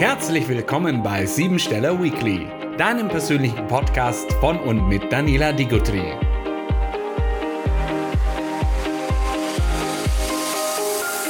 Herzlich willkommen bei Siebensteller Weekly, deinem persönlichen Podcast von und mit Daniela Digutri.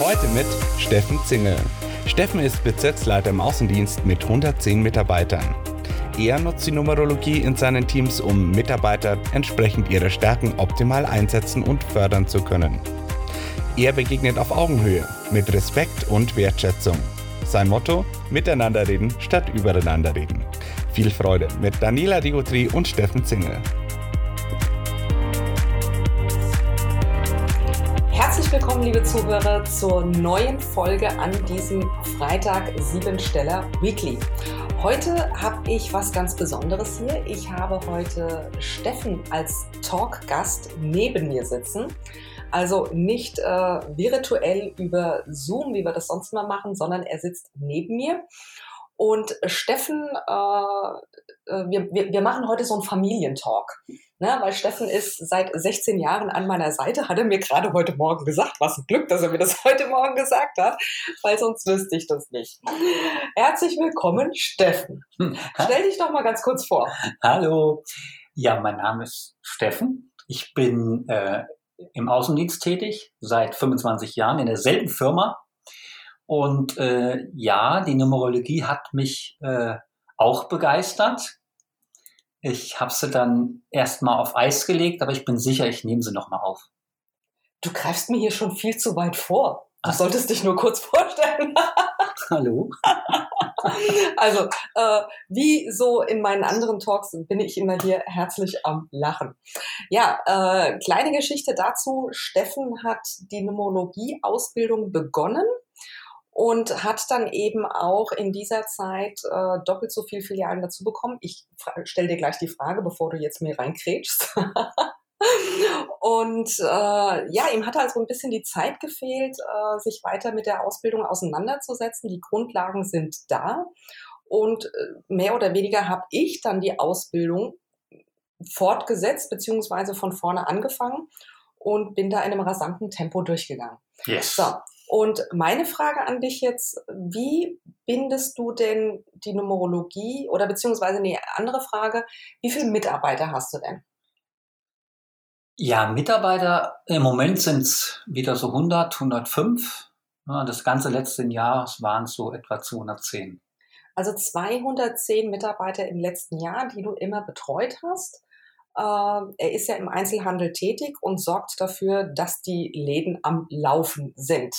Heute mit Steffen Zingel. Steffen ist Bezirksleiter im Außendienst mit 110 Mitarbeitern. Er nutzt die Numerologie in seinen Teams, um Mitarbeiter entsprechend ihrer Stärken optimal einsetzen und fördern zu können. Er begegnet auf Augenhöhe, mit Respekt und Wertschätzung. Sein Motto? Miteinander reden statt übereinander reden. Viel Freude mit Daniela Digotri und Steffen Zingel. Herzlich willkommen, liebe Zuhörer, zur neuen Folge an diesem Freitag Siebensteller Weekly. Heute habe ich was ganz Besonderes hier. Ich habe heute Steffen als Talkgast neben mir sitzen. Also nicht äh, virtuell über Zoom, wie wir das sonst mal machen, sondern er sitzt neben mir. Und Steffen, äh, äh wir, wir, wir machen heute so einen Familientalk. Ne? Weil Steffen ist seit 16 Jahren an meiner Seite, hat er mir gerade heute Morgen gesagt. Was ein Glück, dass er mir das heute Morgen gesagt hat, weil sonst wüsste ich das nicht. Herzlich willkommen, Steffen. Hm. Stell dich doch mal ganz kurz vor. Hallo. Ja, mein Name ist Steffen. Ich bin äh, im Außendienst tätig, seit 25 Jahren in derselben Firma. Und äh, ja, die Numerologie hat mich äh, auch begeistert. Ich habe sie dann erstmal auf Eis gelegt, aber ich bin sicher, ich nehme sie nochmal auf. Du greifst mir hier schon viel zu weit vor. Du Ach. solltest dich nur kurz vorstellen. Hallo. also, äh, wie so in meinen anderen Talks bin ich immer hier herzlich am Lachen. Ja, äh, kleine Geschichte dazu. Steffen hat die Numerologie-Ausbildung begonnen und hat dann eben auch in dieser Zeit äh, doppelt so viel Filialen dazu bekommen. Ich stelle dir gleich die Frage, bevor du jetzt mir reinkrätschst. Und äh, ja, ihm hat also ein bisschen die Zeit gefehlt, äh, sich weiter mit der Ausbildung auseinanderzusetzen. Die Grundlagen sind da. Und äh, mehr oder weniger habe ich dann die Ausbildung fortgesetzt, beziehungsweise von vorne angefangen und bin da in einem rasanten Tempo durchgegangen. Yes. So, und meine Frage an dich jetzt, wie bindest du denn die Numerologie oder beziehungsweise eine andere Frage, wie viele Mitarbeiter hast du denn? Ja, Mitarbeiter im Moment sind es wieder so 100, 105. Das ganze letzte Jahr waren es so etwa 210. Also 210 Mitarbeiter im letzten Jahr, die du immer betreut hast. Ähm, er ist ja im Einzelhandel tätig und sorgt dafür, dass die Läden am Laufen sind.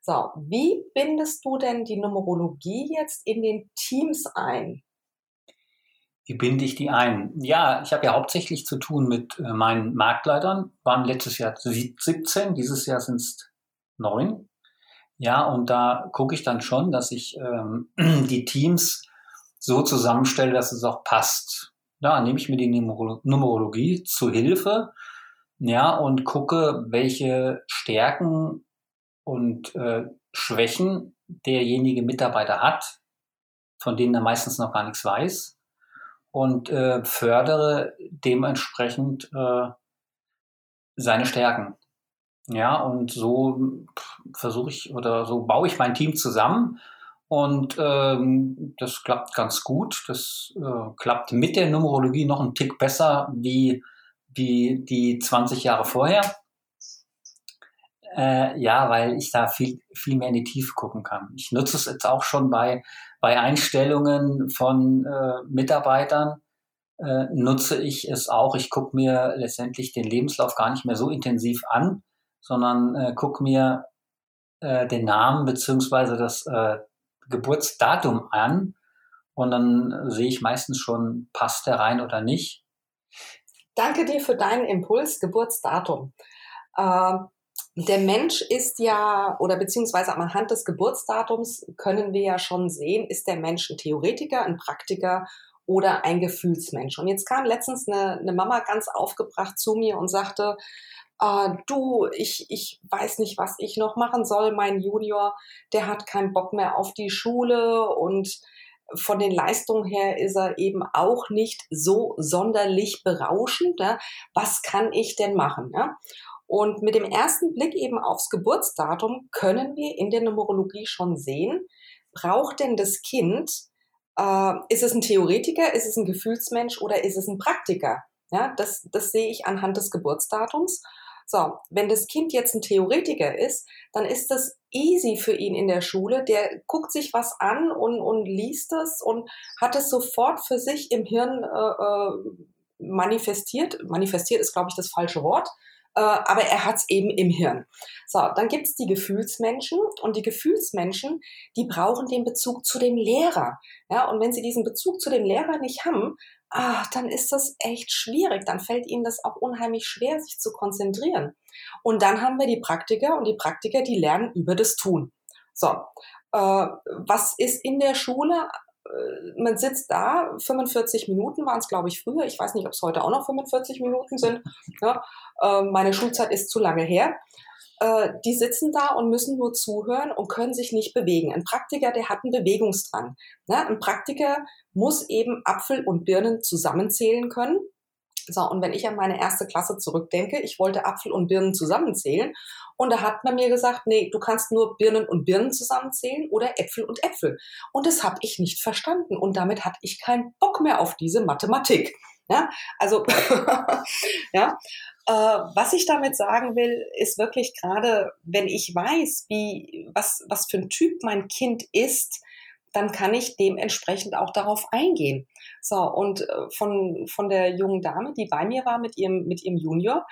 So, wie bindest du denn die Numerologie jetzt in den Teams ein? Wie binde ich die ein? Ja, ich habe ja hauptsächlich zu tun mit äh, meinen Marktleitern. Waren letztes Jahr 17, dieses Jahr sind es neun. Ja, und da gucke ich dann schon, dass ich ähm, die Teams so zusammenstelle, dass es auch passt. Da nehme ich mir die Numerolo Numerologie zu Hilfe, ja, und gucke, welche Stärken und äh, Schwächen derjenige Mitarbeiter hat, von denen er meistens noch gar nichts weiß und äh, fördere dementsprechend äh, seine Stärken. Ja, und so versuche ich oder so baue ich mein Team zusammen und ähm, das klappt ganz gut. Das äh, klappt mit der Numerologie noch einen Tick besser wie, wie die 20 Jahre vorher. Äh, ja, weil ich da viel, viel mehr in die Tiefe gucken kann. Ich nutze es jetzt auch schon bei, bei Einstellungen von äh, Mitarbeitern. Äh, nutze ich es auch. Ich gucke mir letztendlich den Lebenslauf gar nicht mehr so intensiv an, sondern äh, gucke mir äh, den Namen beziehungsweise das äh, Geburtsdatum an und dann sehe ich meistens schon, passt der rein oder nicht. Danke dir für deinen Impuls, Geburtsdatum. Ähm, der Mensch ist ja, oder beziehungsweise anhand des Geburtsdatums können wir ja schon sehen, ist der Mensch ein Theoretiker, ein Praktiker oder ein Gefühlsmensch. Und jetzt kam letztens eine, eine Mama ganz aufgebracht zu mir und sagte, äh, du, ich, ich weiß nicht, was ich noch machen soll. Mein Junior, der hat keinen Bock mehr auf die Schule und von den Leistungen her ist er eben auch nicht so sonderlich berauschend. Ja? Was kann ich denn machen? Ja? Und mit dem ersten Blick eben aufs Geburtsdatum können wir in der Numerologie schon sehen, braucht denn das Kind? Äh, ist es ein Theoretiker, ist es ein Gefühlsmensch oder ist es ein Praktiker? Ja, das, das sehe ich anhand des Geburtsdatums. So, wenn das Kind jetzt ein Theoretiker ist, dann ist das easy für ihn in der Schule. Der guckt sich was an und, und liest es und hat es sofort für sich im Hirn äh, äh manifestiert. Manifestiert ist, glaube ich, das falsche Wort. Äh, aber er hat es eben im Hirn. So, dann gibt es die Gefühlsmenschen und die Gefühlsmenschen, die brauchen den Bezug zu dem Lehrer. Ja, und wenn sie diesen Bezug zu dem Lehrer nicht haben, ah, dann ist das echt schwierig. Dann fällt ihnen das auch unheimlich schwer, sich zu konzentrieren. Und dann haben wir die Praktiker und die Praktiker, die lernen über das Tun. So, äh, was ist in der Schule? Äh, man sitzt da, 45 Minuten waren es, glaube ich, früher. Ich weiß nicht, ob es heute auch noch 45 Minuten sind. Ja, äh, meine Schulzeit ist zu lange her. Äh, die sitzen da und müssen nur zuhören und können sich nicht bewegen. Ein Praktiker, der hat einen Bewegungsdrang. Ne? Ein Praktiker muss eben Apfel und Birnen zusammenzählen können. So, und wenn ich an meine erste Klasse zurückdenke, ich wollte Apfel und Birnen zusammenzählen und da hat man mir gesagt, nee, du kannst nur Birnen und Birnen zusammenzählen oder Äpfel und Äpfel. Und das habe ich nicht verstanden und damit hatte ich keinen Bock mehr auf diese Mathematik. Ja, also ja, äh, was ich damit sagen will, ist wirklich gerade, wenn ich weiß, wie, was, was für ein Typ mein Kind ist, dann kann ich dementsprechend auch darauf eingehen. So, und äh, von, von der jungen Dame, die bei mir war mit ihrem, mit ihrem Junior,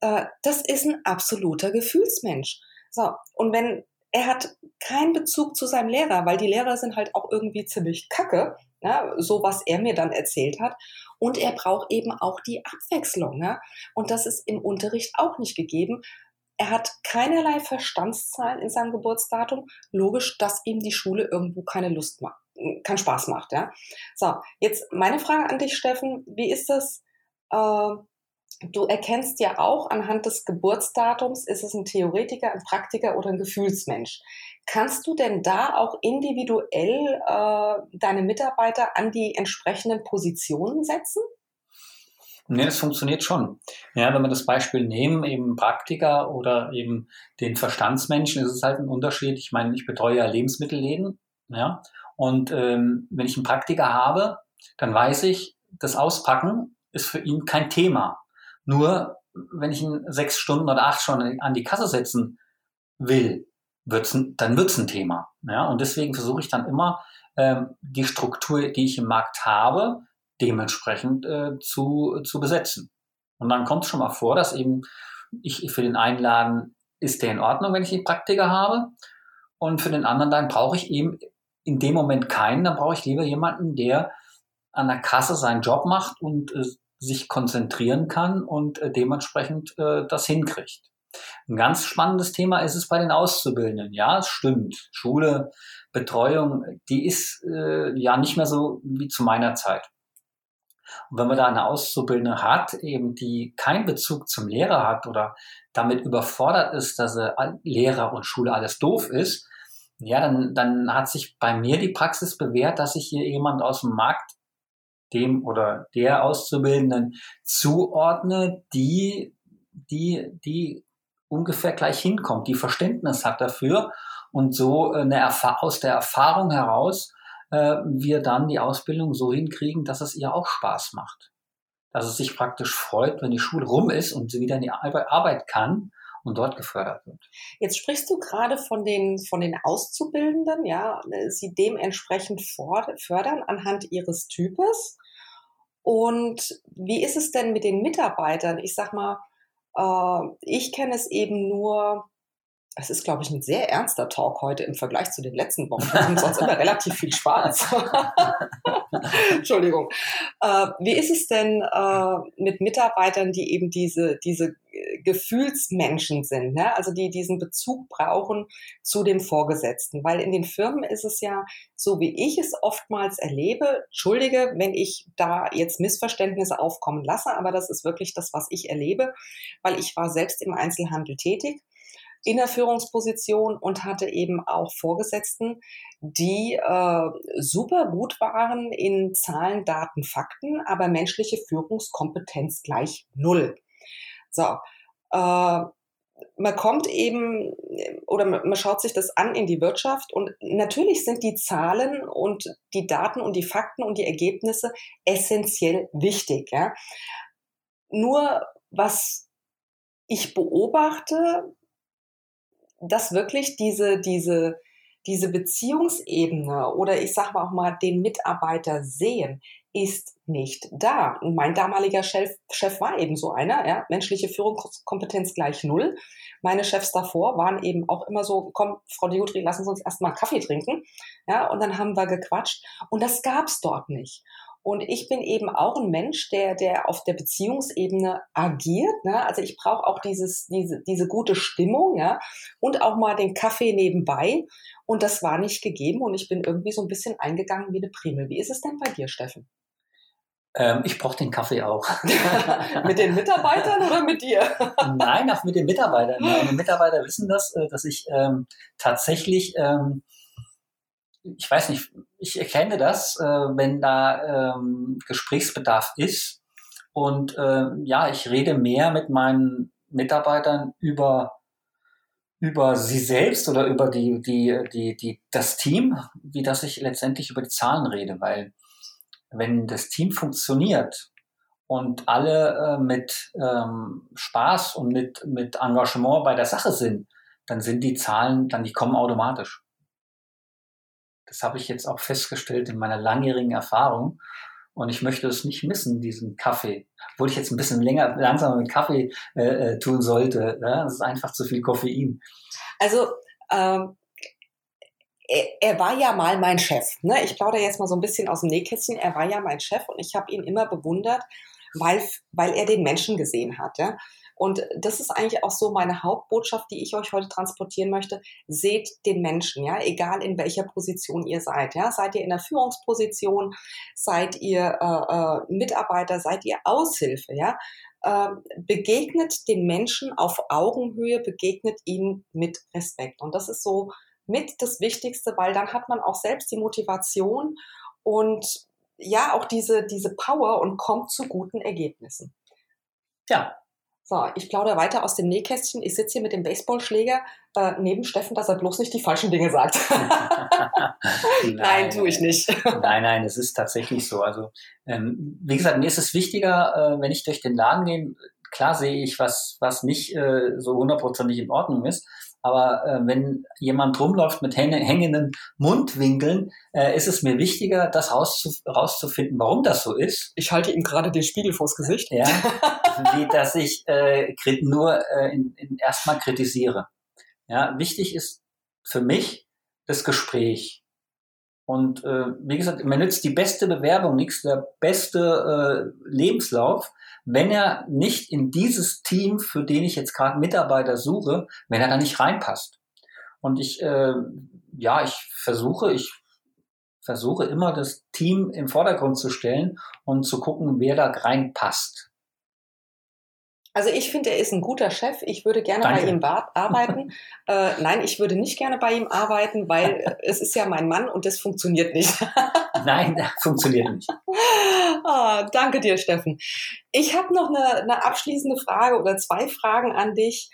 äh, das ist ein absoluter Gefühlsmensch. So, und wenn er hat keinen Bezug zu seinem Lehrer, weil die Lehrer sind halt auch irgendwie ziemlich kacke, ja, so was er mir dann erzählt hat. Und er braucht eben auch die Abwechslung. Ja? Und das ist im Unterricht auch nicht gegeben. Er hat keinerlei Verstandszahlen in seinem Geburtsdatum. Logisch, dass ihm die Schule irgendwo keine Lust macht, keinen Spaß macht. Ja? So, jetzt meine Frage an dich, Steffen. Wie ist das? Äh, du erkennst ja auch anhand des Geburtsdatums, ist es ein Theoretiker, ein Praktiker oder ein Gefühlsmensch. Kannst du denn da auch individuell äh, deine Mitarbeiter an die entsprechenden Positionen setzen? Nee, das funktioniert schon. Ja, wenn wir das Beispiel nehmen, eben Praktiker oder eben den Verstandsmenschen, ist es halt ein Unterschied. Ich meine, ich betreue ja Lebensmittelläden, ja, und ähm, wenn ich einen Praktiker habe, dann weiß ich, das Auspacken ist für ihn kein Thema. Nur, wenn ich ihn sechs Stunden oder acht Stunden an die Kasse setzen will, wird's, dann wird's ein Thema. Ja, und deswegen versuche ich dann immer, ähm, die Struktur, die ich im Markt habe, dementsprechend äh, zu, zu besetzen. Und dann kommt es schon mal vor, dass eben ich für den einen Laden ist der in Ordnung, wenn ich die Praktiker habe. Und für den anderen dann brauche ich eben in dem Moment keinen, dann brauche ich lieber jemanden, der an der Kasse seinen Job macht und äh, sich konzentrieren kann und äh, dementsprechend äh, das hinkriegt. Ein ganz spannendes Thema ist es bei den Auszubildenden. Ja, es stimmt. Schule, Betreuung, die ist äh, ja nicht mehr so wie zu meiner Zeit. Und wenn man da eine Auszubildende hat, eben die keinen Bezug zum Lehrer hat oder damit überfordert ist, dass äh, Lehrer und Schule alles doof ist, ja, dann, dann hat sich bei mir die Praxis bewährt, dass ich hier jemand aus dem Markt dem oder der Auszubildenden zuordne, die, die, die ungefähr gleich hinkommt, die Verständnis hat dafür und so eine Erfa aus der Erfahrung heraus äh, wir dann die Ausbildung so hinkriegen, dass es ihr auch Spaß macht. Dass es sich praktisch freut, wenn die Schule rum ist und sie wieder in die Arbeit kann und dort gefördert wird. Jetzt sprichst du gerade von den, von den Auszubildenden, ja, sie dementsprechend fördern anhand ihres Types. Und wie ist es denn mit den Mitarbeitern? Ich sag mal, äh, ich kenne es eben nur es ist, glaube ich, ein sehr ernster Talk heute im Vergleich zu den letzten Wochen. Wir haben sonst immer relativ viel Spaß. Entschuldigung. Äh, wie ist es denn äh, mit Mitarbeitern, die eben diese, diese Gefühlsmenschen sind, ne? also die diesen Bezug brauchen zu dem Vorgesetzten? Weil in den Firmen ist es ja so, wie ich es oftmals erlebe. Entschuldige, wenn ich da jetzt Missverständnisse aufkommen lasse, aber das ist wirklich das, was ich erlebe, weil ich war selbst im Einzelhandel tätig in der Führungsposition und hatte eben auch Vorgesetzten, die äh, super gut waren in Zahlen, Daten, Fakten, aber menschliche Führungskompetenz gleich null. So, äh, man kommt eben oder man schaut sich das an in die Wirtschaft und natürlich sind die Zahlen und die Daten und die Fakten und die Ergebnisse essentiell wichtig. Ja. Nur was ich beobachte, dass wirklich diese, diese, diese Beziehungsebene oder ich sage mal auch mal den Mitarbeiter sehen, ist nicht da. Und mein damaliger Chef, Chef war eben so einer, ja, menschliche Führungskompetenz gleich null. Meine Chefs davor waren eben auch immer so, komm, Frau Diotri, lassen Sie uns erstmal Kaffee trinken. Ja, und dann haben wir gequatscht. Und das gab's dort nicht. Und ich bin eben auch ein Mensch, der, der auf der Beziehungsebene agiert. Ne? Also ich brauche auch dieses, diese, diese gute Stimmung, ja, und auch mal den Kaffee nebenbei. Und das war nicht gegeben und ich bin irgendwie so ein bisschen eingegangen wie eine Primel. Wie ist es denn bei dir, Steffen? Ähm, ich brauche den Kaffee auch. mit den Mitarbeitern oder mit dir? Nein, auch mit den Mitarbeitern. Meine Mitarbeiter wissen das, äh, dass ich ähm, tatsächlich, ähm, ich weiß nicht, ich erkenne das, äh, wenn da ähm, Gesprächsbedarf ist. Und äh, ja, ich rede mehr mit meinen Mitarbeitern über über sie selbst oder über die, die, die, die, das Team, wie dass ich letztendlich über die Zahlen rede, weil wenn das Team funktioniert und alle äh, mit ähm, Spaß und mit, mit Engagement bei der Sache sind, dann sind die Zahlen, dann die kommen automatisch. Das habe ich jetzt auch festgestellt in meiner langjährigen Erfahrung. Und ich möchte es nicht missen, diesen Kaffee. Obwohl ich jetzt ein bisschen länger, langsamer mit Kaffee äh, äh tun sollte. Ja? Das ist einfach zu viel Koffein. Also ähm, er, er, war ja mal mein Chef. Ne? Ich plaudere jetzt mal so ein bisschen aus dem Nähkästchen. Er war ja mein Chef und ich habe ihn immer bewundert, weil, weil er den Menschen gesehen hat. Ja? Und das ist eigentlich auch so meine Hauptbotschaft, die ich euch heute transportieren möchte. Seht den Menschen, ja, egal in welcher Position ihr seid. Ja, seid ihr in der Führungsposition, seid ihr äh, äh, Mitarbeiter, seid ihr Aushilfe, ja. Äh, begegnet den Menschen auf Augenhöhe, begegnet ihnen mit Respekt. Und das ist so mit das Wichtigste, weil dann hat man auch selbst die Motivation und ja, auch diese, diese Power und kommt zu guten Ergebnissen. Ja, so, ich plaudere weiter aus dem Nähkästchen. Ich sitze hier mit dem Baseballschläger äh, neben Steffen, dass er bloß nicht die falschen Dinge sagt. nein, nein, tue ich nicht. nein, nein, es ist tatsächlich so. Also, ähm, wie gesagt, mir ist es wichtiger, äh, wenn ich durch den Laden gehe, klar sehe ich, was, was nicht äh, so hundertprozentig in Ordnung ist. Aber äh, wenn jemand rumläuft mit hängenden Mundwinkeln, äh, ist es mir wichtiger, das rauszufinden, warum das so ist. Ich halte ihm gerade den Spiegel vors Gesicht. Ja, wie dass ich äh, nur äh, in, in erstmal kritisiere. Ja, wichtig ist für mich das Gespräch. Und äh, wie gesagt, mir nützt die beste Bewerbung nichts, der beste äh, Lebenslauf, wenn er nicht in dieses Team, für den ich jetzt gerade Mitarbeiter suche, wenn er da nicht reinpasst. Und ich, äh, ja, ich versuche, ich versuche immer das Team im Vordergrund zu stellen und zu gucken, wer da reinpasst. Also ich finde, er ist ein guter Chef. Ich würde gerne Danke. bei ihm arbeiten. äh, nein, ich würde nicht gerne bei ihm arbeiten, weil es ist ja mein Mann und das funktioniert nicht. nein, das funktioniert nicht. oh, danke dir, Steffen. Ich habe noch eine, eine abschließende Frage oder zwei Fragen an dich.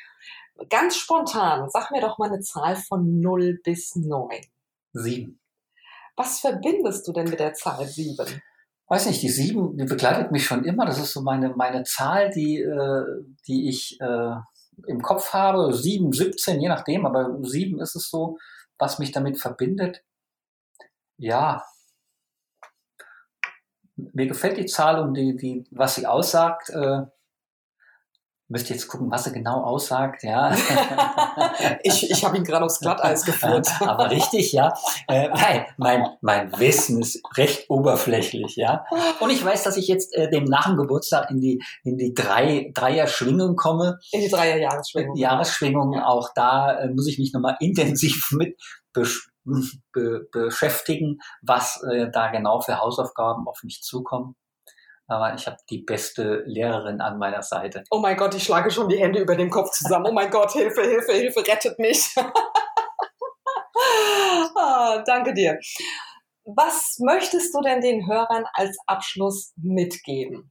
Ganz spontan, sag mir doch mal eine Zahl von 0 bis 9. 7. Was verbindest du denn mit der Zahl 7? Weiß nicht, die sieben, die begleitet mich schon immer. Das ist so meine, meine Zahl, die, äh, die ich äh, im Kopf habe. Sieben, 17, je nachdem, aber sieben ist es so, was mich damit verbindet. Ja, mir gefällt die Zahl und die, die, was sie aussagt. Äh, Müsste jetzt gucken, was er genau aussagt, ja. ich ich habe ihn gerade aufs Glatteis geführt. Aber richtig, ja. Äh, nein, mein, mein Wissen ist recht oberflächlich, ja. Und ich weiß, dass ich jetzt äh, dem nach dem Geburtstag in die, in die drei, Dreier-Schwingung komme. In die Dreier-Jahresschwingung. Jahresschwingung, auch da äh, muss ich mich nochmal intensiv mit besch be beschäftigen, was äh, da genau für Hausaufgaben auf mich zukommen aber ich habe die beste Lehrerin an meiner Seite. Oh mein Gott, ich schlage schon die Hände über dem Kopf zusammen. Oh mein Gott, Hilfe, Hilfe, Hilfe, rettet mich. ah, danke dir. Was möchtest du denn den Hörern als Abschluss mitgeben?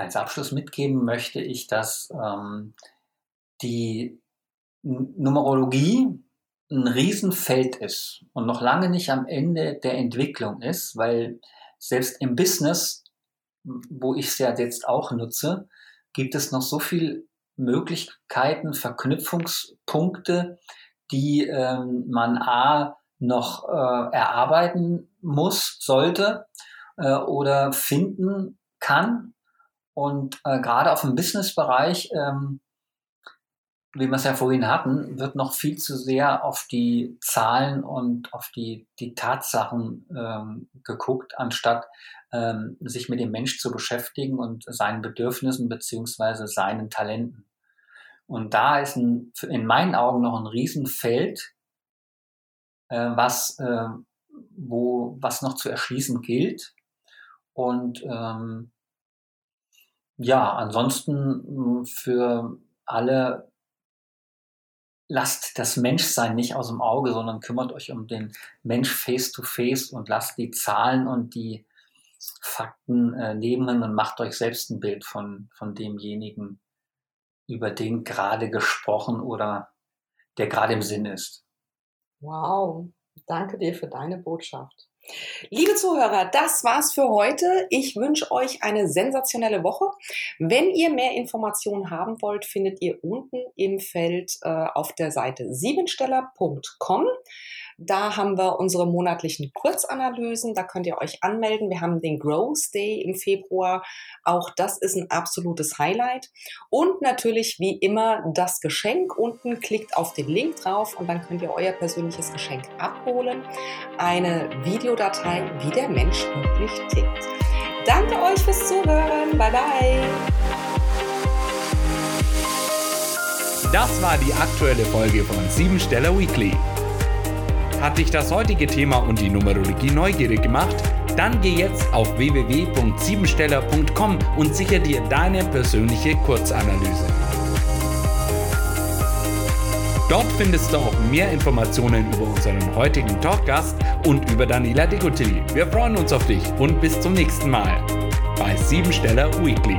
als Abschluss mitgeben möchte ich, dass ähm, die Numerologie ein Riesenfeld ist und noch lange nicht am Ende der Entwicklung ist, weil selbst im Business, wo ich es ja jetzt auch nutze, gibt es noch so viel Möglichkeiten, Verknüpfungspunkte, die ähm, man A noch äh, erarbeiten muss, sollte äh, oder finden kann. Und äh, gerade auf dem Business-Bereich ähm, wie wir es ja vorhin hatten, wird noch viel zu sehr auf die Zahlen und auf die, die Tatsachen ähm, geguckt, anstatt ähm, sich mit dem Mensch zu beschäftigen und seinen Bedürfnissen beziehungsweise seinen Talenten. Und da ist ein, in meinen Augen noch ein Riesenfeld, äh, was, äh, wo, was noch zu erschließen gilt. Und ähm, ja, ansonsten für alle lasst das Menschsein nicht aus dem Auge, sondern kümmert euch um den Mensch face to face und lasst die Zahlen und die Fakten äh, nehmen und macht euch selbst ein Bild von, von demjenigen, über den gerade gesprochen oder der gerade im Sinn ist. Wow, danke dir für deine Botschaft. Liebe Zuhörer, das war's für heute. Ich wünsche euch eine sensationelle Woche. Wenn ihr mehr Informationen haben wollt, findet ihr unten im Feld äh, auf der Seite siebensteller.com. Da haben wir unsere monatlichen Kurzanalysen. Da könnt ihr euch anmelden. Wir haben den Growth Day im Februar. Auch das ist ein absolutes Highlight. Und natürlich wie immer das Geschenk. Unten klickt auf den Link drauf und dann könnt ihr euer persönliches Geschenk abholen. Eine Videodatei, wie der Mensch wirklich tickt. Danke euch fürs Zuhören. Bye bye. Das war die aktuelle Folge von 7 Steller Weekly. Hat dich das heutige Thema und die Numerologie neugierig gemacht? Dann geh jetzt auf www.siebensteller.com und sichere dir deine persönliche Kurzanalyse. Dort findest du auch mehr Informationen über unseren heutigen Talkgast und über Daniela Decotilli. Wir freuen uns auf dich und bis zum nächsten Mal bei Siebensteller Weekly.